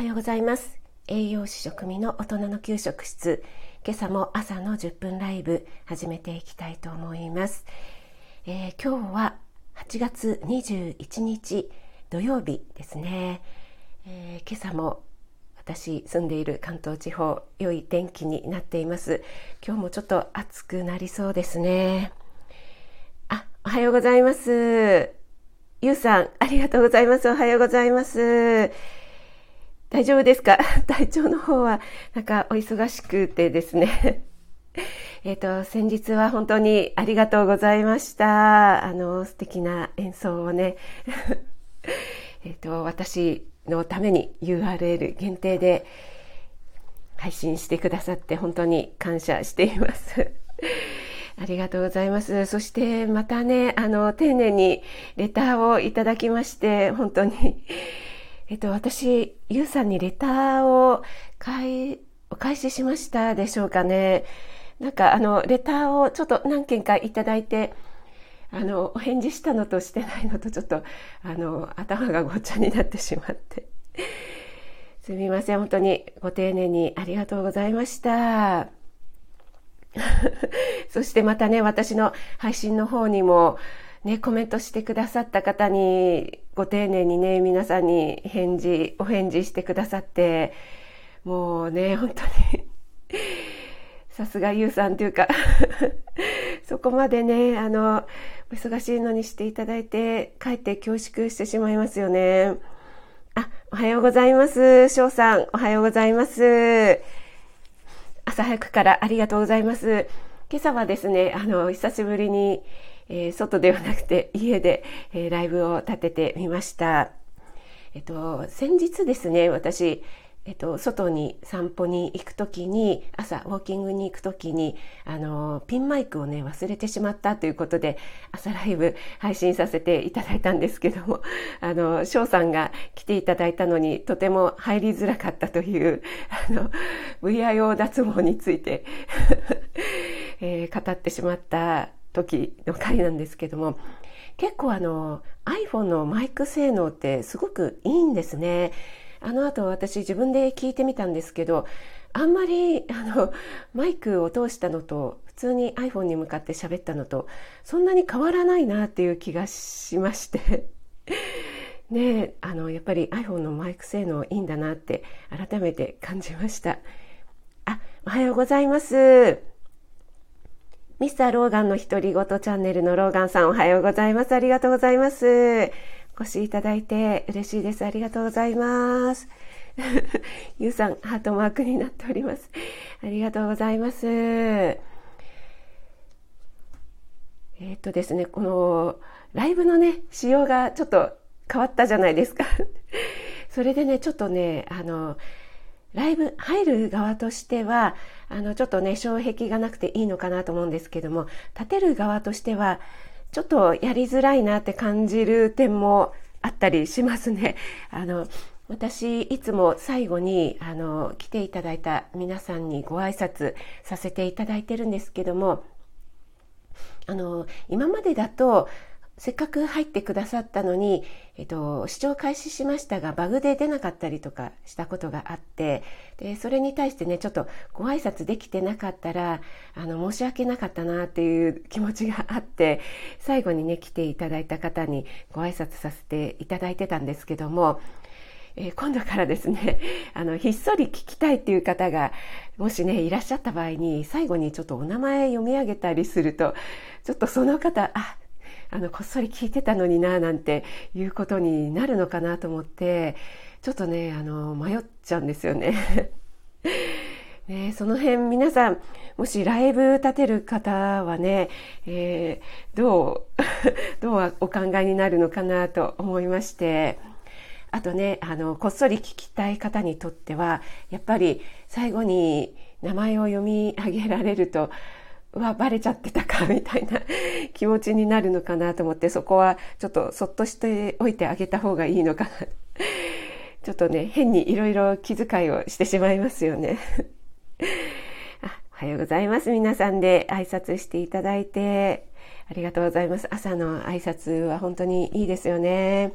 はようございます。栄養士食味の大人の給食室。今朝も朝の10分ライブ始めていきたいと思います、えー、今日は8月21日土曜日ですね、えー、今朝も私住んでいる関東地方良い天気になっています。今日もちょっと暑くなりそうですね。あ、おはようございます。ゆうさん、ありがとうございます。おはようございます。大丈夫ですか？体調の方はなんかお忙しくてですね えっと、先日は本当にありがとうございました。あの、素敵な演奏をね、えっと、私のために URL 限定で配信してくださって本当に感謝しています。ありがとうございます。そしてまたね、あの、丁寧にレターをいただきまして、本当にえっと、私、ゆうさんにレターを返お返ししましたでしょうかね。なんか、あの、レターをちょっと何件かいただいて、あの、お返事したのとしてないのとちょっと、あの、頭がごっちゃになってしまって。すみません。本当にご丁寧にありがとうございました。そしてまたね、私の配信の方にも、ね、コメントしてくださった方に、ご丁寧にね、皆さんに返事、お返事してくださって、もうね、本当にさすがゆうさんというか そこまでね、あの、お忙しいのにしていただいて、かえって恐縮してしまいますよね。あ、おはようございます。翔さん、おはようございます。朝早くからありがとうございます。今朝はですね、あの、久しぶりに、えー、外ではなくて 家で、えー、ライブを立ててみました。えっと、先日ですね、私、えっと、外に散歩に行くときに、朝ウォーキングに行くときに、あの、ピンマイクをね、忘れてしまったということで、朝ライブ配信させていただいたんですけども、あの、翔さんが来ていただいたのに、とても入りづらかったという、あの、VIO 脱毛についてえー、語ってしまった時の回なんですけども結構あの iPhone のマイク性能ってすごくいいんですね。あの後私自分で聞いてみたんですけどあんまりあのマイクを通したのと普通に iPhone に向かって喋ったのとそんなに変わらないなっていう気がしまして。ねあのやっぱり iPhone のマイク性能いいんだなって改めて感じました。あおはようございます。ミスターローガンの独り言チャンネルのローガンさんおはようございます。ありがとうございます。お越しいただいて嬉しいです。ありがとうございます。ゆうさん、ハートマークになっております。ありがとうございます。えー、っとですね、このライブのね、仕様がちょっと変わったじゃないですか。それでね、ちょっとね、あの、ライブ入る側としてはあのちょっとね障壁がなくていいのかなと思うんですけども立てる側としてはちょっとやりづらいなって感じる点もあったりしますね。あの私いつも最後にあの来ていただいた皆さんにご挨拶させていただいてるんですけどもあの今までだとせっかく入ってくださったのに、えっと、視聴開始しましたがバグで出なかったりとかしたことがあってでそれに対してねちょっとご挨拶できてなかったらあの申し訳なかったなっていう気持ちがあって最後にね来ていただいた方にご挨拶させていただいてたんですけどもえ、今度からですね、あの、ひっそり聞きたいっていう方が、もしね、いらっしゃった場合に、最後にちょっとお名前読み上げたりすると、ちょっとその方、あ、あのこっそり聞いてたのにななんていうことになるのかなと思ってちょっとねあの迷っちゃうんですよね。ね、その辺皆さんもしライブ立てる方はね、えー、どう どうお考えになるのかなと思いましてあとねあのこっそり聞きたい方にとってはやっぱり最後に名前を読み上げられるとうわ、バレちゃってたか、みたいな 気持ちになるのかなと思って、そこはちょっとそっとしておいてあげた方がいいのかな。ちょっとね、変にいろいろ気遣いをしてしまいますよね。あおはようございます。皆さんで挨拶していただいて、ありがとうございます。朝の挨拶は本当にいいですよね。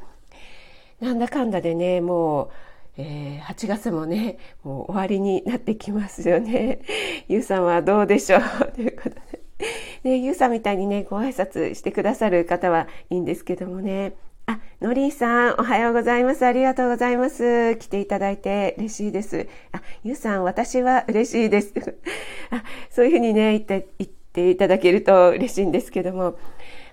なんだかんだでね、もうえー、8月もね、もう終わりになってきますよね。ゆうさんはどうでしょうということで。ね、ゆうさんみたいにね、ご挨拶してくださる方はいいんですけどもね。あ、のりーさん、おはようございます。ありがとうございます。来ていただいて嬉しいです。あ、ゆうさん、私は嬉しいです。あ、そういうふうにね、言って、言っていただけると嬉しいんですけども、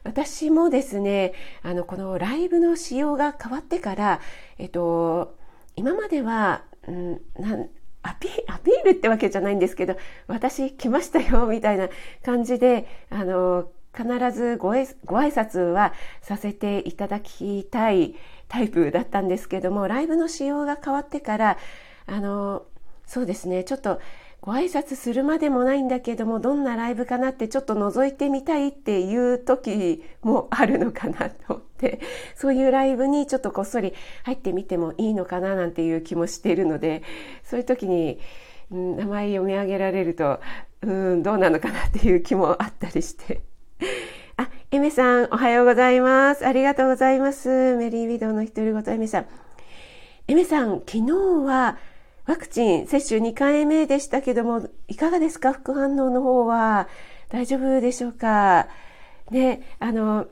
私もですね、あの、このライブの仕様が変わってから、えっと、今までは、うん、なんアピアピールってわけじゃないんですけど、私来ましたよ、みたいな感じで、あの、必ずごえご挨拶はさせていただきたいタイプだったんですけども、ライブの仕様が変わってから、あの、そうですね、ちょっとご挨拶するまでもないんだけども、どんなライブかなってちょっと覗いてみたいっていう時もあるのかなと思って、そういうライブにちょっとこっそり入ってみてもいいのかななんていう気もしているので、そういう時に、うん、名前読み上げられると、うん、どうなのかなっていう気もあったりして。あ、エメさん、おはようございます。ありがとうございます。メリーウィドウの独り言、エメさん。エメさん、昨日は、ワクチン接種2回目でしたけども、いかがですか？副反応の方は。大丈夫でしょうか？ね、あの、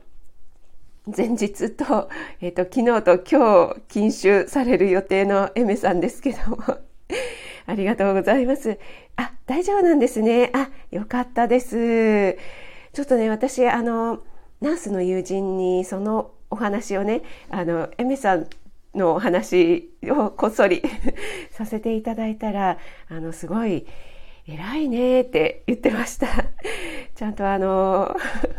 前日と、えっ、ー、と、昨日と今日禁酒される予定のエメさんですけども。ありがとうございます。あ、大丈夫なんですね。あ、よかったです。ちょっとね、私、あの、ナースの友人にそのお話をね、あの、エメさんのお話をこっそり させていただいたら、あの、すごい、偉いねって言ってました。ちゃんとあの、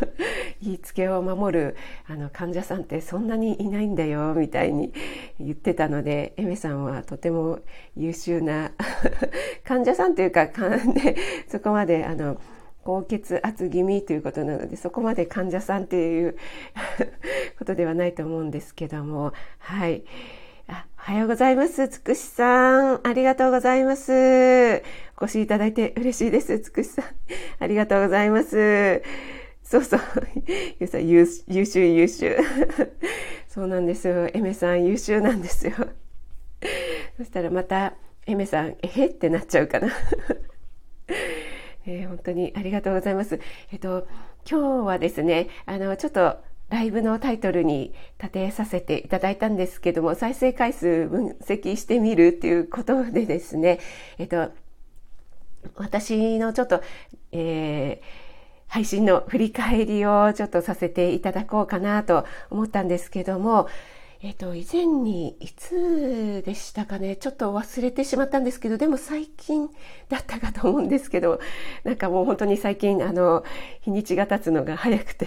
言いつけを守るあの患者さんってそんなにいないんだよ、みたいに言ってたので、エメさんはとても優秀な患者さんというか、ね、そこまであの、高血圧気味ということなので、そこまで患者さんっていう ことではないと思うんですけども、はい。あおはようございます。つくしさん。ありがとうございます。お越しいただいて嬉しいです。つくしさん。ありがとうございます。そうそう。ゆうさん優秀優秀。そうなんですよ。エメさん優秀なんですよ。そしたらまた、エメさん、えへってなっちゃうかな。えー、本当にありがとうございます。えっと、今日はですね、あの、ちょっとライブのタイトルに立てさせていただいたんですけども、再生回数分析してみるっていうことでですね、えっと、私のちょっと、えー、配信の振り返りをちょっとさせていただこうかなと思ったんですけども、えっ、と、以前にいつでしたかね、ちょっと忘れてしまったんですけど、でも最近だったかと思うんですけど、なんかもう本当に最近、あの、日にちが経つのが早くて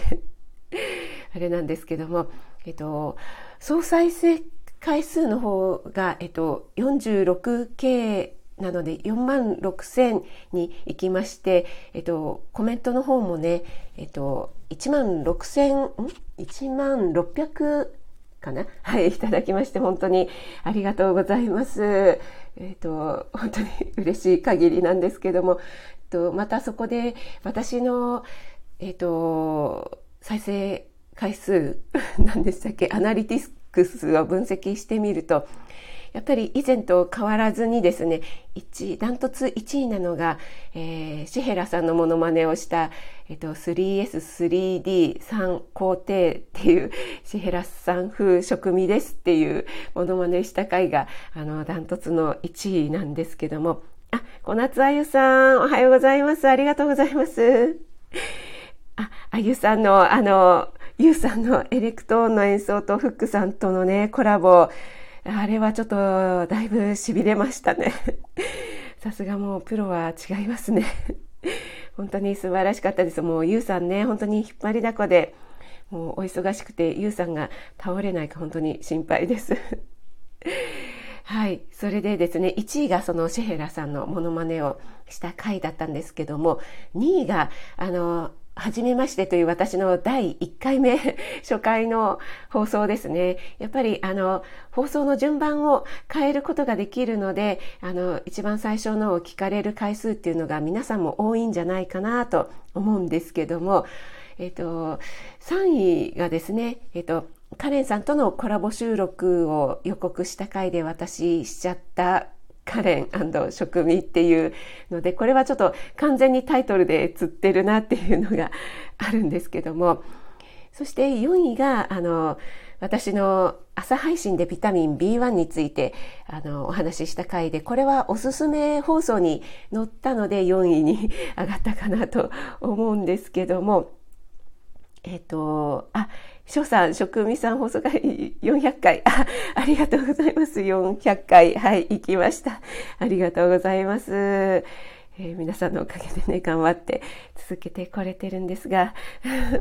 あれなんですけども、えっ、と、総再生回数の方が、えっ、と、46K なので4万6千に行きまして、えっと、コメントの方もね、えっと、1万6千、ん ?1 万600かな？はい、いただきまして本当にありがとうございます。えっ、ー、と、本当に 嬉しい限りなんですけども、えっと、またそこで私の、えっ、ー、と、再生回数 何でしたっけ？アナリティクスを分析してみると、やっぱり以前と変わらずにですね、1、ダントツ1位なのが、えー、シヘラさんのモノマネをした、えっと、3S、3D3 工程っていう、シヘラさん風食味ですっていうモノマネした回が、あの、ダントツの1位なんですけども、あ、小夏あゆさん、おはようございます。ありがとうございます。あ、あゆさんの、あの、ゆうさんのエレクトーンの演奏とフックさんとのね、コラボ、あれはちょっとだいぶ痺れましたね。さすがもうプロは違いますね。本当に素晴らしかったです。もうゆうさんね、本当に引っ張りだこで、もうお忙しくてゆうさんが倒れないか本当に心配です。はい。それでですね、1位がそのシェヘラさんのモノマネをした回だったんですけども、2位が、あの、はじめましてという私の第1回目、初回の放送ですね。やっぱりあの、放送の順番を変えることができるので、あの、一番最初のを聞かれる回数っていうのが皆さんも多いんじゃないかなと思うんですけども、えっと、3位がですね、えっと、カレンさんとのコラボ収録を予告した回で私しちゃったカレン食味っていうので、これはちょっと完全にタイトルで釣ってるなっていうのがあるんですけども、そして4位が、あの、私の朝配信でビタミン B1 についてあのお話しした回で、これはおすすめ放送に載ったので4位に上がったかなと思うんですけども、えっ、ー、と、あ、翔さん、職味さん放送回400回。あ、ありがとうございます。400回。はい、行きました。ありがとうございます。えー、皆さんのおかげでね、頑張って続けてこれてるんですが。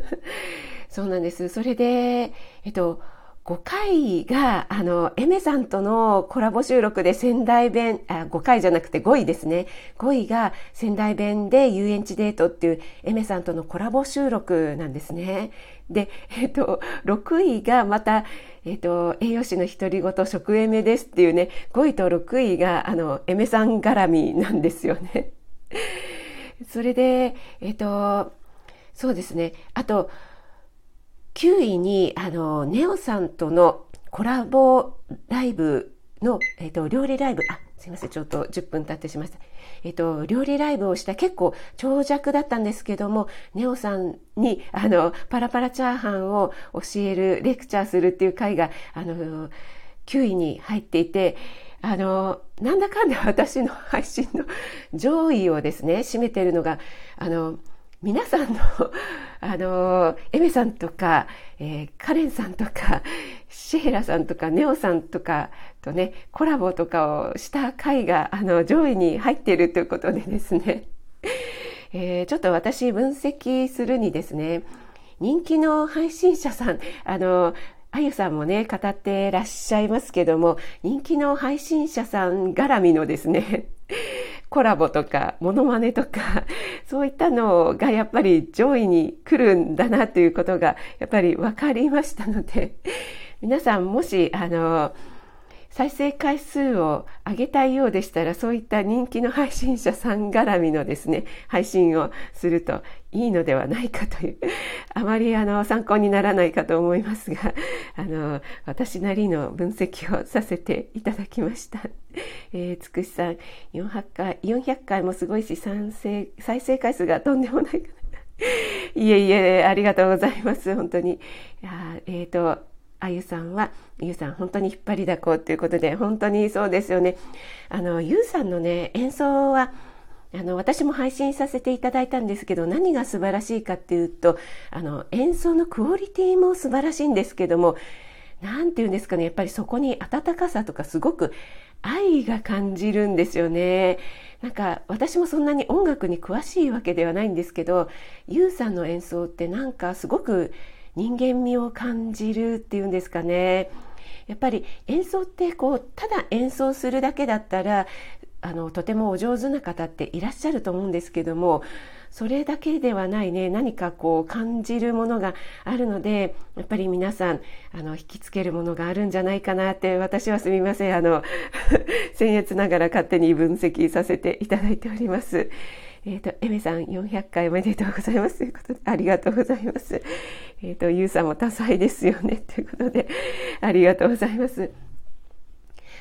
そうなんです。それで、えっと、5回が、あの、エメさんとのコラボ収録で仙台弁、あ、5回じゃなくて5位ですね。5位が仙台弁で遊園地デートっていうエメさんとのコラボ収録なんですね。で、えっと、6位がまた、えっと、栄養士の独り言食エメですっていうね、5位と6位が、あの、エメさん絡みなんですよね。それで、えっと、そうですね。あと、9位に、あの、ネオさんとのコラボライブの、えっ、と、料理ライブ、あ、すいません、ちょっと10分経ってしました。えっ、と、料理ライブをした結構長尺だったんですけども、ネオさんに、あの、パラパラチャーハンを教える、レクチャーするっていう回が、あの、9位に入っていて、あの、なんだかんだ私の配信の上位をですね、占めてるのが、あの、皆さんの、あの、エメさんとか、えー、カレンさんとか、シェーラさんとか、ネオさんとかとね、コラボとかをした回が、あの、上位に入っているということでですね、えー、ちょっと私分析するにですね、人気の配信者さん、あの、あゆさんもね、語ってらっしゃいますけども、人気の配信者さん絡みのですね、コラボとか、モノマネとか、そういったのがやっぱり上位に来るんだなということが、やっぱり分かりましたので、皆さんもし、あの、再生回数を上げたいようでしたら、そういった人気の配信者さん絡みのですね、配信をするといいのではないかという、あまりあの参考にならないかと思いますが、あの、私なりの分析をさせていただきました。えー、つくしさん、400回、400回もすごいし、再生再生回数がとんでもないかな。いえいえ、ありがとうございます。本当に。いやえっ、ー、と、あゆさんは、ゆうさん本当に引っ張りだこっていうことで、本当にそうですよね。あの、ゆうさんのね、演奏は、あの、私も配信させていただいたんですけど、何が素晴らしいかっていうと、あの、演奏のクオリティも素晴らしいんですけども、なんていうんですかね、やっぱりそこに温かさとかすごく愛が感じるんですよね。なんか私もそんなに音楽に詳しいわけではないんですけど、ゆうさんの演奏ってなんかすごく人間味を感じるっていうんですかね。やっぱり演奏ってこうただ演奏するだけだったらあのとてもお上手な方っていらっしゃると思うんですけどもそれだけではないね何かこう感じるものがあるのでやっぱり皆さんあの引きつけるものがあるんじゃないかなって私はすみませんあの 僭越ながら勝手に分析させていただいております。えっ、ー、と、エメさん400回おめでとうございます。ということで、ありがとうございます。えっ、ー、と、ユウさんも多彩ですよね。ということで、ありがとうございます。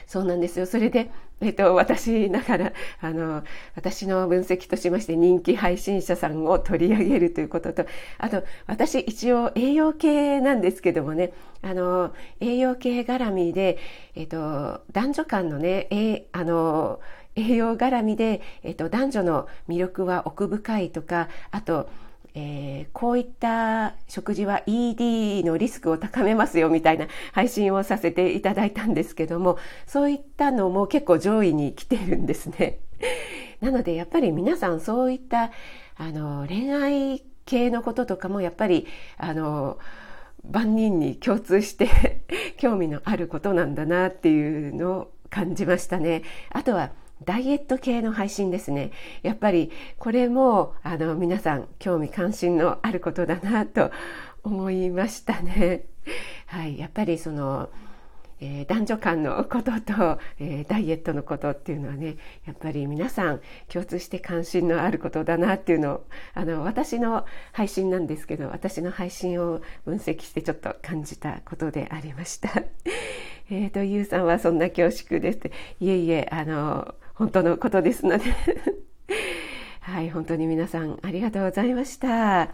そうなんですよ。それで、えっ、と、私ながら、あの、私の分析としまして人気配信者さんを取り上げるということと、あと、私一応栄養系なんですけどもね、あの、栄養系絡みで、えっ、と、男女間のね、えあの、栄養絡みで、えっと、男女の魅力は奥深いとかあと、えー、こういった食事は ED のリスクを高めますよみたいな配信をさせていただいたんですけどもそういったのも結構上位に来てるんですね。なのでやっぱり皆さんそういったあの恋愛系のこととかもやっぱりあの万人に共通して 興味のあることなんだなっていうのを感じましたね。あとはダイエット系の配信ですね。やっぱりこれもあの皆さん興味関心のあることだなと思いましたね。はい、やっぱりその、えー、男女間のことと、えー、ダイエットのことっていうのはねやっぱり皆さん共通して関心のあることだなっていうのをあの私の配信なんですけど私の配信を分析してちょっと感じたことでありました。えーと、ゆうさんはそんな恐縮ですいえいえあの本当のことですので はい本当に皆さんありがとうございました。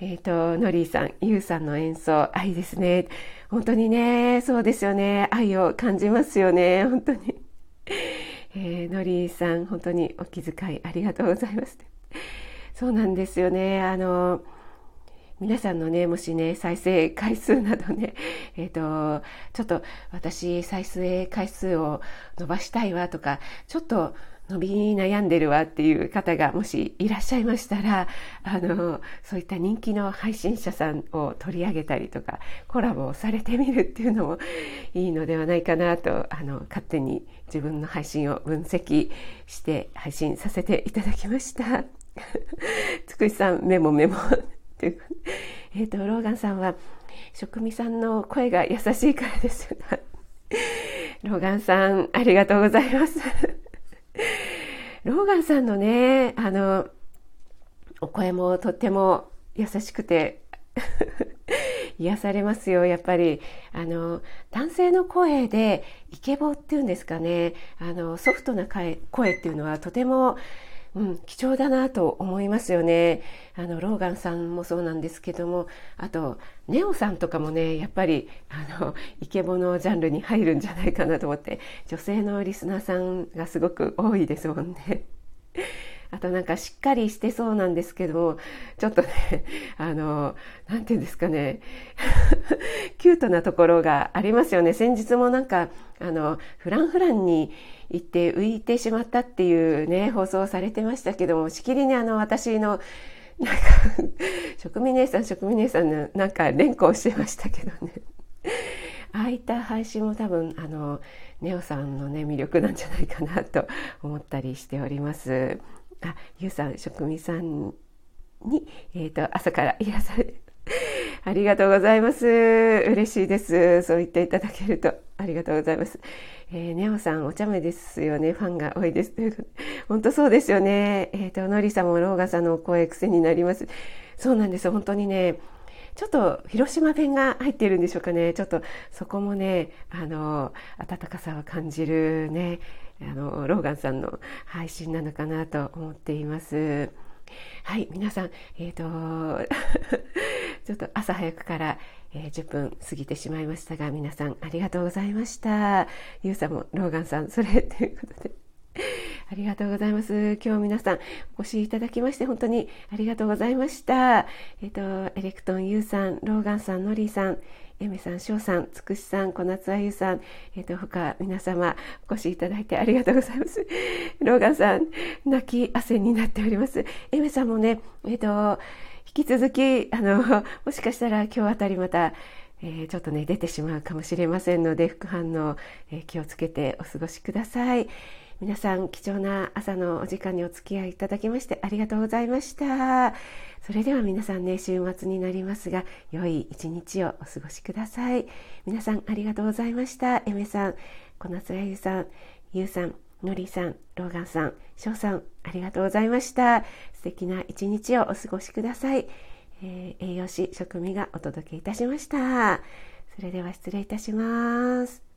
えっ、ー、と、ノリーさん、ユウさんの演奏、愛ですね。本当にね、そうですよね。愛を感じますよね。本当に。えー、ノリーさん、本当にお気遣いありがとうございます。そうなんですよね。あの、皆さんのね、もしね、再生回数などね、えっ、ー、と、ちょっと私、再生回数を伸ばしたいわとか、ちょっと伸び悩んでるわっていう方がもしいらっしゃいましたら、あの、そういった人気の配信者さんを取り上げたりとか、コラボをされてみるっていうのもいいのではないかなと、あの、勝手に自分の配信を分析して配信させていただきました。つくしさん、メモメモ。えっ、ー、と、ローガンさんは、職味さんの声が優しいからです。ローガンさん、ありがとうございます。ローガンさんのね、あの、お声もとっても優しくて 癒されますよ、やっぱり。あの、男性の声で、イケボっていうんですかね、あの、ソフトな声っていうのはとてもうん、貴重だなと思いますよね。あの、ローガンさんもそうなんですけども、あと、ネオさんとかもね、やっぱり、あの、イケボのジャンルに入るんじゃないかなと思って、女性のリスナーさんがすごく多いですもんね。あとなんかしっかりしてそうなんですけど、ちょっとね、あの、なんていうんですかね、キュートなところがありますよね。先日もなんか、あの、フランフランに行って浮いてしまったっていうね、放送されてましたけども、しきりにあの、私の、なんか、職味姉さん、職味姉さんのなんか連呼してましたけどね。ああいった配信も多分、あの、ネオさんのね、魅力なんじゃないかなと思ったりしております。あ、ゆうさん、職味さんに、えっ、ー、と、朝から癒され、ありがとうございます。嬉しいです。そう言っていただけるとありがとうございます。えー、ネオさん、お茶目ですよね。ファンが多いです。ということ、本当そうですよね。えっ、ー、と、のりさんもローガさんの声癖になります。そうなんです。本当にね、ちょっと広島弁が入っているんでしょうかね。ちょっとそこもね、あの、温かさを感じるね、あのローガンさんの配信なのかなと思っています。はい、皆さん、えっ、ー、と、ちょっと朝早くから、えー、10分過ぎてしまいましたが、皆さんありがとうございました。ゆうさんもローガンさん、それということで。ありがとうございます。今日皆さんお越しいただきまして本当にありがとうございました。えっ、ー、と、エレクトンユウさん、ローガンさん、ノリーさん、エメさん、翔さん、つくしさん、小夏あゆさん、えっ、ー、と、他皆様お越しいただいてありがとうございます。ローガンさん、泣き汗になっております。エメさんもね、えっ、ー、と、引き続き、あの、もしかしたら今日あたりまた、えー、ちょっとね、出てしまうかもしれませんので、副反応、え、気をつけてお過ごしください。皆さん貴重な朝のお時間にお付き合いいただきましてありがとうございました。それでは皆さんね、週末になりますが、良い一日をお過ごしください。皆さんありがとうございました。エメさん、小夏らゆさん、ゆうさん、のりさん、ローガンさん、しょうさん、ありがとうございました。素敵な一日をお過ごしください。えー、栄養士、食味がお届けいたしました。それでは失礼いたします。